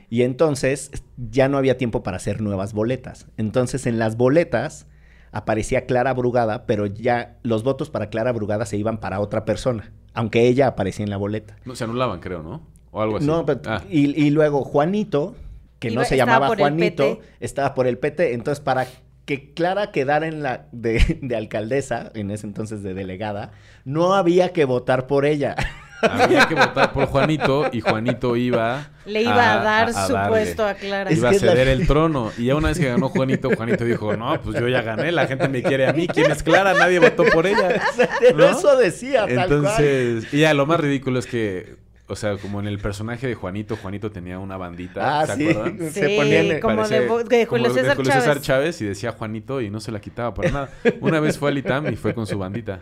Y entonces ya no había tiempo para hacer nuevas boletas. Entonces en las boletas aparecía Clara Brugada, pero ya los votos para Clara Brugada se iban para otra persona, aunque ella aparecía en la boleta. No, se anulaban, creo, ¿no? O algo así. No, pero- Ah. y, y luego Juanito, que Iba- no se llamaba Juanito, estaba por el PT. Entonces, para que Clara quedara en la de, de alcaldesa, en ese entonces de delegada, no había que votar por ella. Había que votar por Juanito y Juanito iba Le iba a, dar su darle. puesto a Clara. Es Iba a la- ceder el trono. Y ya una vez que ganó Juanito, Juanito dijo, no, pues yo ya gané, la gente me quiere a mí. ¿Quién es Clara? Nadie votó por ella. Pero ¿No? eso decía, tal cual. Entonces, y ya lo más ridículo es que, o sea, como en el personaje de Juanito, Juanito tenía una bandita, Ah, ¿se sí. acuerdan? Se Sí, ponían- como Parece- de, de como Julio César Julio Chávez. César Chávez y decía Juanito y no se la quitaba para nada. Una vez fue al ITAM y fue con su bandita.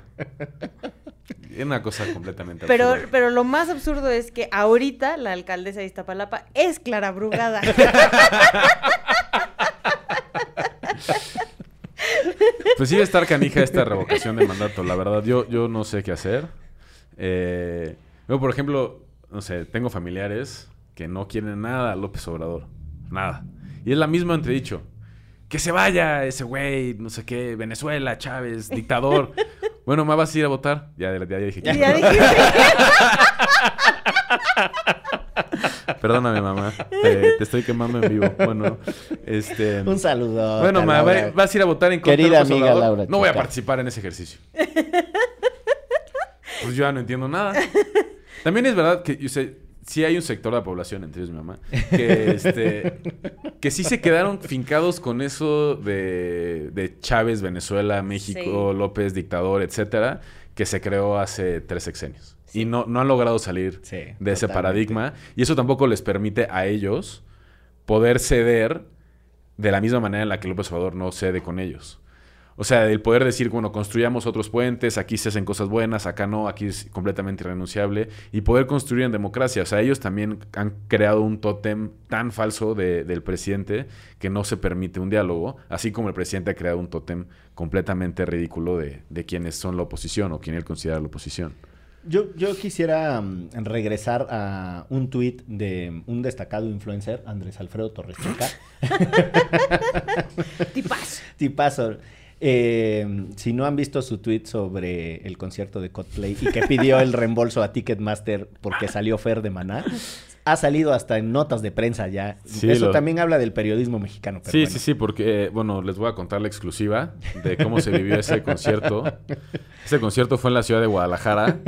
Era una cosa completamente Pero, absurda. pero lo más absurdo es que ahorita la alcaldesa de Iztapalapa es Clara Brugada. Pues sí estar canija esta revocación de mandato. La verdad, yo, yo no sé qué hacer. Eh, yo, por ejemplo, no sé, tengo familiares que no quieren nada a López Obrador. Nada. Y es la misma entredicho. Que se vaya ese güey, no sé qué, Venezuela, Chávez, dictador. Bueno, ¿me vas a ir a votar? Ya, ya, ya dije que ya dijiste. Perdóname, mamá. Te, te estoy quemando en vivo. Bueno, este... Un saludo. Bueno, ma, va- vas a ir a votar en contra Querida amiga? Laura No voy a participar en ese ejercicio. Pues yo ya no entiendo nada. También es verdad que, o sea, sí hay un sector de la población, entre ellos mi mamá, que, este, que sí se quedaron fincados con eso de, de Chávez, Venezuela, México, Sí. López, dictador, etcétera, que se creó hace tres sexenios. Y no, no han logrado salir Sí, de ese paradigma. Y eso tampoco les permite a ellos poder ceder de la misma manera en la que López Obrador no cede con ellos. O sea, el poder decir, bueno, construyamos otros puentes, aquí se hacen cosas buenas, acá no, aquí es completamente irrenunciable, y poder construir en democracia. O sea, ellos también han creado un tótem tan falso de- del presidente que no se permite un diálogo, así como el presidente ha creado un tótem completamente ridículo de, de quienes son la oposición o quien él considera la oposición. Yo, yo quisiera mm, regresar a un tuit de un destacado influencer, Andrés Alfredo Torres. Tipazo. Tipazo. Eh, si no han visto su tweet sobre el concierto de Coldplay y que pidió el reembolso a Ticketmaster porque salió Fer de Maná, ha salido hasta en notas de prensa ya. Sí, Eso lo- también habla del periodismo mexicano. pero Sí, bueno. sí, sí, porque, eh, bueno, les voy a contar la exclusiva de cómo se vivió ese concierto. Ese concierto fue en la ciudad de Guadalajara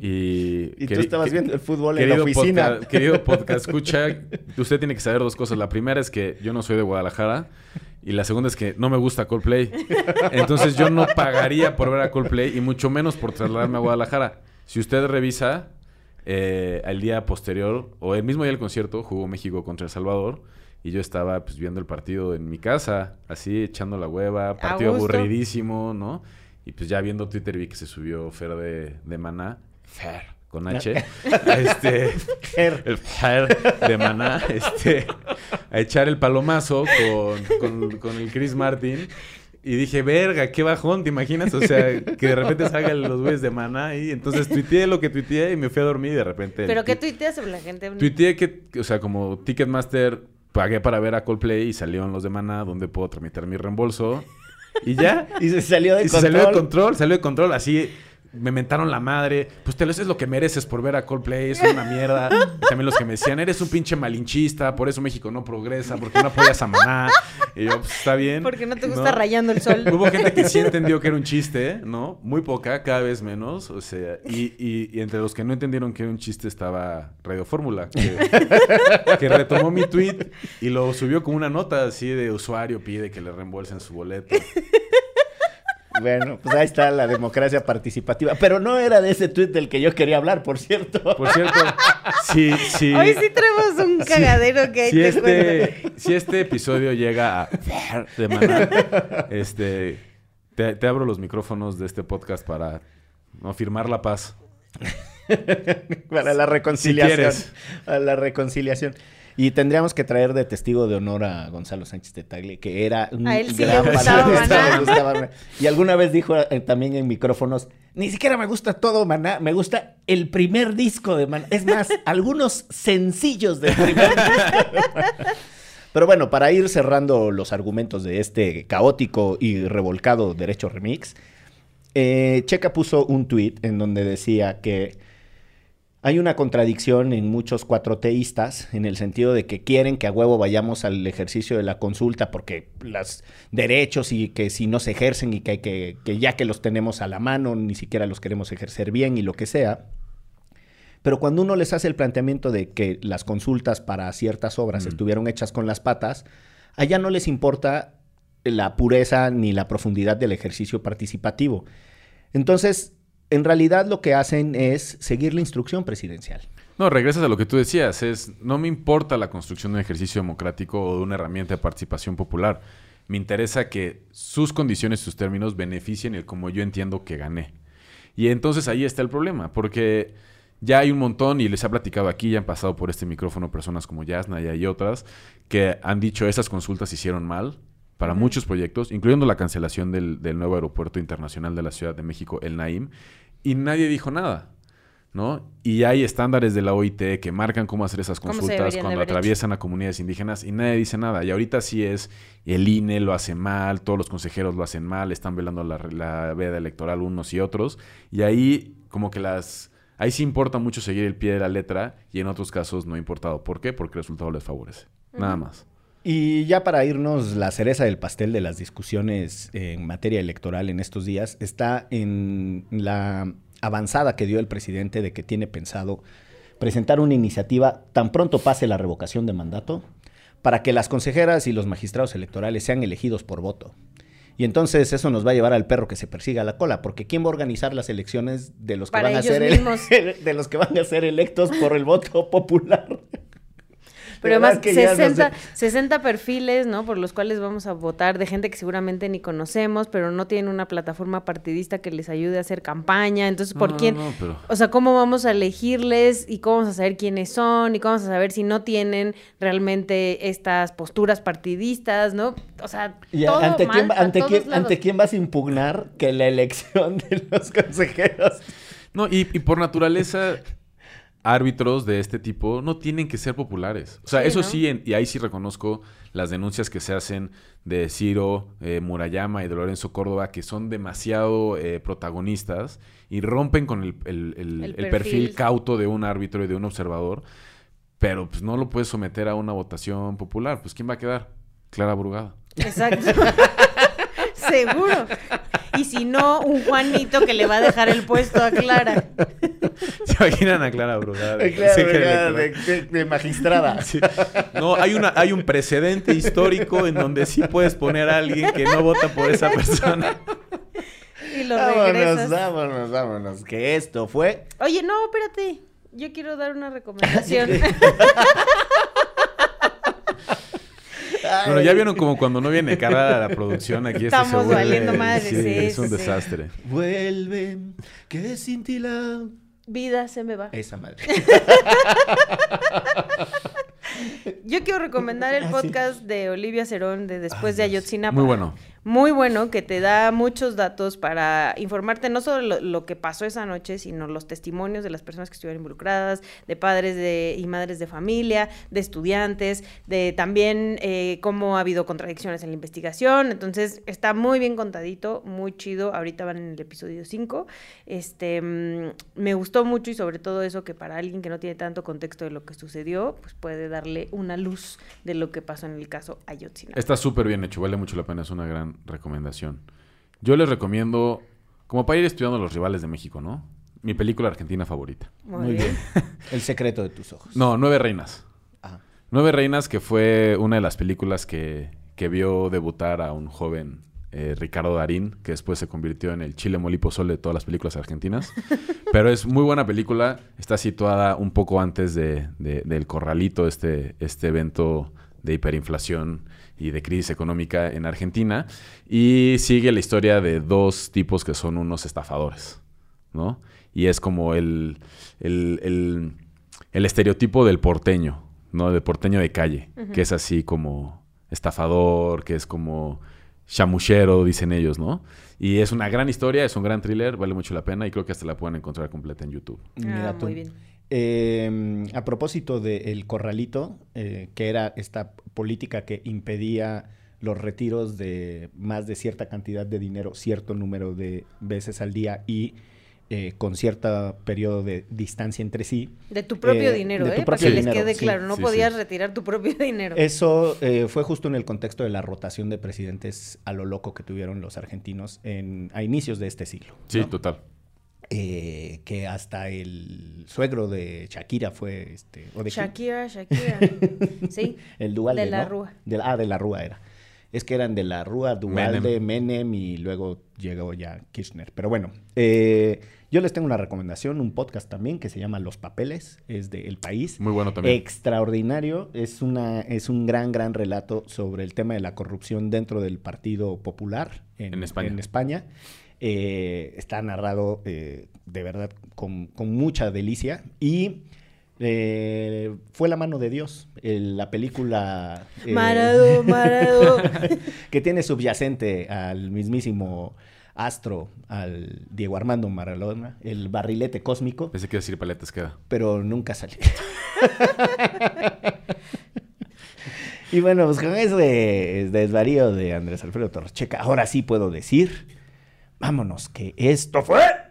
y... Y tú estabas viendo el fútbol en la oficina. querido podcast, escucha, usted tiene que saber dos cosas. La primera es que yo no soy de Guadalajara y la segunda es que no me gusta Coldplay. Entonces yo no pagaría por ver a Coldplay y mucho menos por trasladarme a Guadalajara. Si usted revisa, eh, al día posterior o el mismo día del concierto jugó México contra El Salvador y yo estaba pues viendo el partido en mi casa, así echando la hueva, partido aburridísimo, ¿no? Y pues ya viendo Twitter vi que se subió Fer de, de Maná, Fer con H, a este, el de Maná, este, a echar el palomazo con, con, con el Chris Martin. Y dije, verga, qué bajón, ¿te imaginas? O sea, que de repente salgan los güeyes de Maná y entonces tuiteé lo que tuiteé y me fui a dormir y de repente... ¿Pero qué tuit- tuiteas sobre la gente? Tuiteé que, o sea, como Ticketmaster pagué para ver a Coldplay y salieron los de Maná donde puedo tramitar mi reembolso. Y ya. Y se salió de y se control. salió de control, salió de control, así me mentaron la madre. Pues te lo es lo que mereces por ver a Coldplay, es una mierda. Y también los que me decían, eres un pinche malinchista, por eso México no progresa, porque no apoyas a Maná. Y yo, pues está bien. Porque no te gusta rayando el sol. Hubo gente que sí entendió que era un chiste, ¿no? Muy poca, cada vez menos. O sea, y, y- y entre los que no entendieron que era un chiste estaba Radio Fórmula, que, que retomó mi tweet y lo subió con una nota así de usuario pide que le reembolsen su boleto. Bueno, pues ahí está la democracia participativa. Pero no era de ese tuit del que yo quería hablar, por cierto. Por cierto, si, si, Hoy sí tenemos un cagadero que ahí si cuento. este, si este episodio llega a de Maná, este, te, te abro los micrófonos de este podcast para no firmar la paz. Para la reconciliación. quieres. a la reconciliación. Y tendríamos que traer de testigo de honor a Gonzalo Sánchez de Tagle, que era un A él sí gran le gustaba Maná. gustaba. Y alguna vez dijo eh, también en micrófonos, ni siquiera me gusta todo Maná, me gusta el primer disco de Maná. Es más, algunos sencillos del primer disco de Maná. Pero bueno, para ir cerrando los argumentos de este caótico y revolcado Derecho Remix, eh, Checa puso un tweet en donde decía que hay una contradicción en muchos cuatroteístas en el sentido de que quieren que a huevo vayamos al ejercicio de la consulta porque los derechos y que si no se ejercen y que, hay que, que ya que los tenemos a la mano ni siquiera los queremos ejercer bien y lo que sea. Pero cuando uno les hace el planteamiento de que las consultas para ciertas obras Mm. estuvieron hechas con las patas, allá no les importa la pureza ni la profundidad del ejercicio participativo. Entonces, en realidad lo que hacen es seguir la instrucción presidencial. No, regresas a lo que tú decías, es no me importa la construcción de un ejercicio democrático o de una herramienta de participación popular. Me interesa que sus condiciones, sus términos beneficien el como yo entiendo que gané. Y entonces ahí está el problema, porque ya hay un montón, y les ha platicado aquí, ya han pasado por este micrófono personas como Yasna y hay otras, que han dicho esas consultas hicieron mal para muchos proyectos, incluyendo la cancelación del, del nuevo aeropuerto internacional de la Ciudad de México, el Naim, y nadie dijo nada. ¿no? Y hay estándares de la OIT que marcan cómo hacer esas consultas cuando atraviesan a comunidades indígenas y nadie dice nada. Y ahorita sí es el INE lo hace mal, todos los consejeros lo hacen mal, están velando la, la veda electoral unos y otros. Y ahí como que las... Ahí sí importa mucho seguir el pie de la letra y en otros casos no ha importado. ¿Por qué? Porque el resultado les favorece. Nada más. Y ya para irnos, la cereza del pastel de las discusiones en materia electoral en estos días está en la avanzada que dio el presidente de que tiene pensado presentar una iniciativa tan pronto pase la revocación de mandato para que las consejeras y los magistrados electorales sean elegidos por voto. Y entonces eso nos va a llevar al perro que se persiga a la cola, porque ¿quién va a organizar las elecciones de los que van a ser de los que van a ser electos por el voto popular? Pero además 60, 60 perfiles, ¿no? Por los cuales vamos a votar de gente que seguramente ni conocemos, pero no tienen una plataforma partidista que les ayude a hacer campaña. Entonces, ¿por quién? O sea, ¿cómo vamos a elegirles y cómo vamos a saber quiénes son y cómo vamos a saber si no tienen realmente estas posturas partidistas, ¿no? O sea, todo ante, mal quién, ante, quién, ante quién vas a impugnar que la elección de los consejeros. No, y, y por naturaleza árbitros de este tipo no tienen que ser populares. O sea, eso sí, y ahí sí reconozco las denuncias que se hacen de Ciro, eh, Murayama y de Lorenzo Córdoba, que son demasiado eh, protagonistas y rompen con el, perfil. cauto de un árbitro y de un observador, pero pues no lo puedes someter a una votación popular. Pues ¿quién va a quedar? Clara Brugada. Exacto. Seguro. Y si no, un Juanito que le va a dejar el puesto a Clara. ¿Se imaginan a Clara Brugada? de, magistrada. No, hay, una, hay un precedente histórico en donde sí puedes poner a alguien que no vota por esa persona. Y lo vámonos, vámonos, vámonos. Que esto fue... Oye, no, espérate. Yo quiero dar una recomendación. Bueno, ya vieron como cuando no viene cara a la producción aquí Estamos se valiendo madre, sí, es un desastre. Vuelve, que sin ti la vida se me va. Esa madre. Yo quiero recomendar el ah, podcast de Olivia Cerón de Después de Ayotzinapa. Muy bueno muy bueno que te da muchos datos para informarte no solo lo, que pasó esa noche, sino los testimonios de las personas que estuvieron involucradas, de padres de, y madres de familia, de estudiantes, de también eh, cómo ha habido contradicciones en la investigación. Entonces está muy bien contadito, muy chido. Ahorita van en el episodio 5. Este, mm, me gustó mucho y sobre todo eso que para alguien que no tiene tanto contexto de lo que sucedió, pues puede darle una luz de lo que pasó en el caso Ayotzinapa. Está súper bien hecho, vale mucho la pena, es una gran recomendación. Yo les recomiendo, como para ir estudiando los rivales de México, ¿no? Mi película argentina favorita. Muy, bien. El secreto de tus ojos. No, Nueve Reinas. Ah. Nueve Reinas, que fue una de las películas que, que vio debutar a un joven eh, Ricardo Darín, que después se convirtió en el chile molipo sol de todas las películas argentinas. Pero es muy buena película. Está situada un poco antes de, del Corralito, este, este evento de hiperinflación y de crisis económica en Argentina. Y sigue la historia de dos tipos que son unos estafadores, ¿no? Y es como el, el, estereotipo del porteño, ¿no? Del porteño de calle, que es así como estafador, que es como chamuchero, dicen ellos, ¿no? Y es una gran historia, es un gran thriller, vale mucho la pena y creo que hasta la pueden encontrar completa en YouTube. Ah, muy bien. Em, a propósito del corralito, eh, que era esta política que impedía los retiros de más de cierta cantidad de dinero, cierto número de veces al día y eh, con cierto periodo de distancia entre sí. De tu propio eh, dinero, ¿eh? Para que les quede claro, no podías retirar tu propio dinero. Eso fue justo en el contexto de la rotación de presidentes a lo loco que tuvieron los argentinos en, a inicios de este siglo. Sí, total. Eh, que hasta el suegro de Shakira fue este Shakira, Shakira. sí. el dual de la Rúa. De, ah, de la Rúa era. Es que eran de la Rúa Duvalde, Menem. y luego llegó ya Kirchner. Pero bueno, eh, yo les tengo una recomendación, un podcast también que se llama Los Papeles, es de El País. Muy bueno también. Extraordinario, es, una, es un gran, gran relato sobre el tema de la corrupción dentro del Partido Popular en, España. Eh, está narrado eh, de verdad con, con mucha delicia y eh, fue la mano de Dios, la película... Eh, Marado, Marado. que tiene subyacente al mismísimo astro, al Diego Armando Maradona, el barrilete cósmico. Pensé que iba a decir paletas queda. Pero nunca salió. y bueno, pues con ese desvarío de Andrés Alfredo Torcheca, ahora sí puedo decir, vámonos, que esto fue...